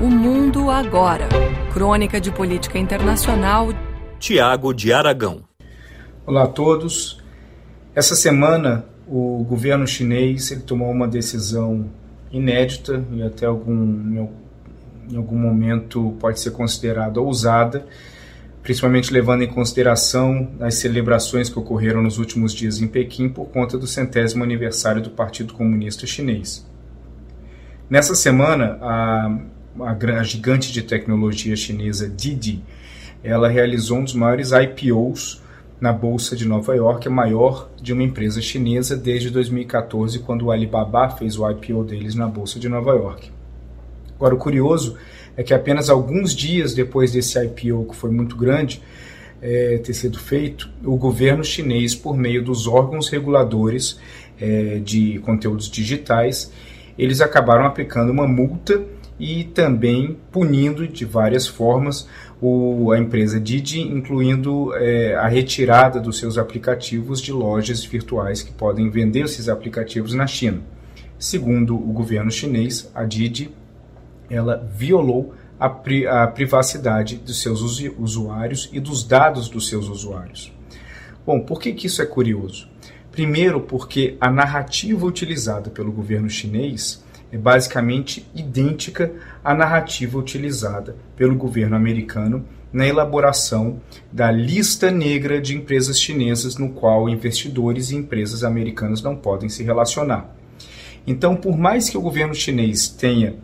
O Mundo Agora. Crônica de Política Internacional. Tiago de Aragão. Olá a todos. Essa semana, o governo chinês ele tomou uma decisão inédita e até algum, em algum momento pode ser considerada ousada, principalmente levando em consideração as celebrações que ocorreram nos últimos dias em Pequim por conta do centésimo aniversário do Partido Comunista Chinês. Nessa semana, a a, gigante de tecnologia chinesa Didi, ela realizou um dos maiores IPOs na bolsa de Nova York, a maior de uma empresa chinesa desde 2014, quando o Alibaba fez o IPO deles na bolsa de Nova York. Agora, o curioso é que apenas alguns dias depois desse IPO, que foi muito grande, é, ter sido feito, o governo chinês, por meio dos órgãos reguladores é, de conteúdos digitais, eles acabaram aplicando uma multa e também punindo de várias formas o, a empresa Didi, incluindo é, a retirada dos seus aplicativos de lojas virtuais que podem vender esses aplicativos na China. Segundo o governo chinês, a Didi ela violou a, pri, a privacidade dos seus usuários e dos dados dos seus usuários. Bom, por que, que isso é curioso? Primeiro, porque a narrativa utilizada pelo governo chinês é basicamente idêntica à narrativa utilizada pelo governo americano na elaboração da lista negra de empresas chinesas, no qual investidores e empresas americanas não podem se relacionar. Então, por mais que o governo chinês tenha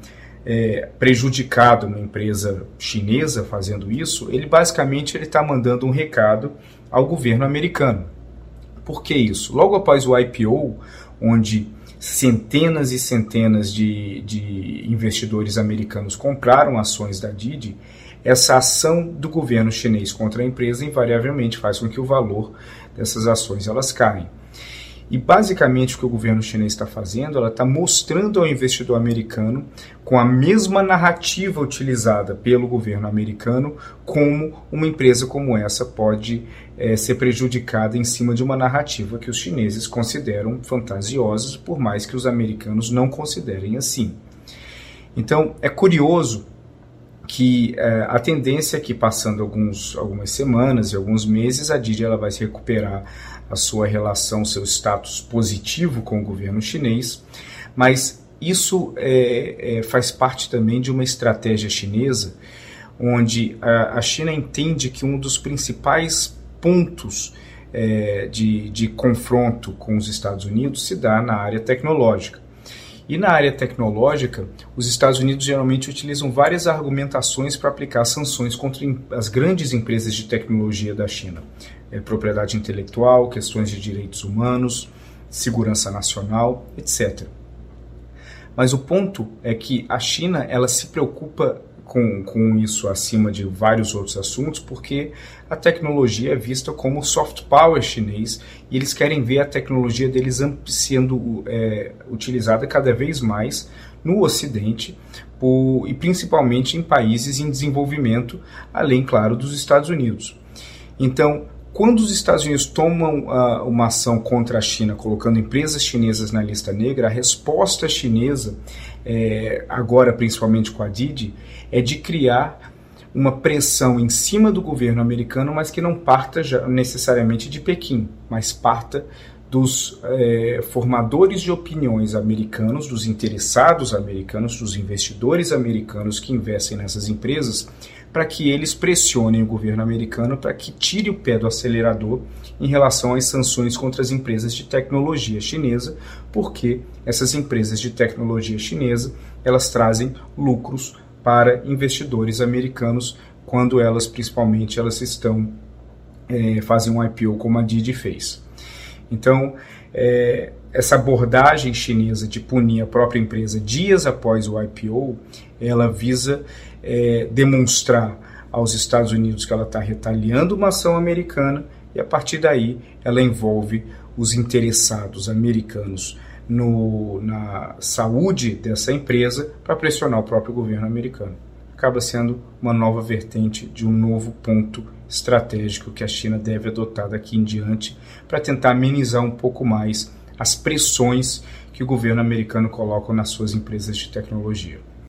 é, prejudicado uma empresa chinesa fazendo isso, ele basicamente ele está mandando um recado ao governo americano. Por que isso? Logo após o IPO, onde centenas e centenas de, de investidores americanos compraram ações da Didi, essa ação do governo chinês contra a empresa invariavelmente faz com que o valor dessas ações elas caem. E basicamente o que o governo chinês está fazendo, ela está mostrando ao investidor americano, com a mesma narrativa utilizada pelo governo americano, como uma empresa como essa pode é, ser prejudicada em cima de uma narrativa que os chineses consideram fantasiosa, por mais que os americanos não considerem assim. Então é curioso que é, a tendência é que passando alguns, algumas semanas e alguns meses a Didi ela vai se recuperar a sua relação, seu status positivo com o governo chinês, mas isso é, é, faz parte também de uma estratégia chinesa, onde a, a China entende que um dos principais pontos é, de, de confronto com os Estados Unidos se dá na área tecnológica. E na área tecnológica, os Estados Unidos geralmente utilizam várias argumentações para aplicar sanções contra as grandes empresas de tecnologia da China. É, propriedade intelectual, questões de direitos humanos, segurança nacional, etc. Mas o ponto é que a China ela se preocupa com, com isso acima de vários outros assuntos, porque a tecnologia é vista como soft power chinês e eles querem ver a tecnologia deles sendo é, utilizada cada vez mais no Ocidente por, e principalmente em países em desenvolvimento, além, claro, dos Estados Unidos. Então, quando os Estados Unidos tomam uh, uma ação contra a China, colocando empresas chinesas na lista negra, a resposta chinesa, é, agora principalmente com a Didi, é de criar uma pressão em cima do governo americano, mas que não parta necessariamente de Pequim, mas parta dos é, formadores de opiniões americanos, dos interessados americanos, dos investidores americanos que investem nessas empresas, para que eles pressionem o governo americano para que tire o pé do acelerador em relação às sanções contra as empresas de tecnologia chinesa, porque essas empresas de tecnologia chinesa elas trazem lucros para investidores americanos quando elas principalmente elas estão é, fazem um IPO como a Didi fez. Então, é, essa abordagem chinesa de punir a própria empresa dias após o IPO, ela visa é, demonstrar aos Estados Unidos que ela está retaliando uma ação americana e a partir daí ela envolve os interessados americanos no, na saúde dessa empresa para pressionar o próprio governo americano. Acaba sendo uma nova vertente de um novo ponto estratégico que a China deve adotar daqui em diante para tentar amenizar um pouco mais as pressões que o governo americano coloca nas suas empresas de tecnologia.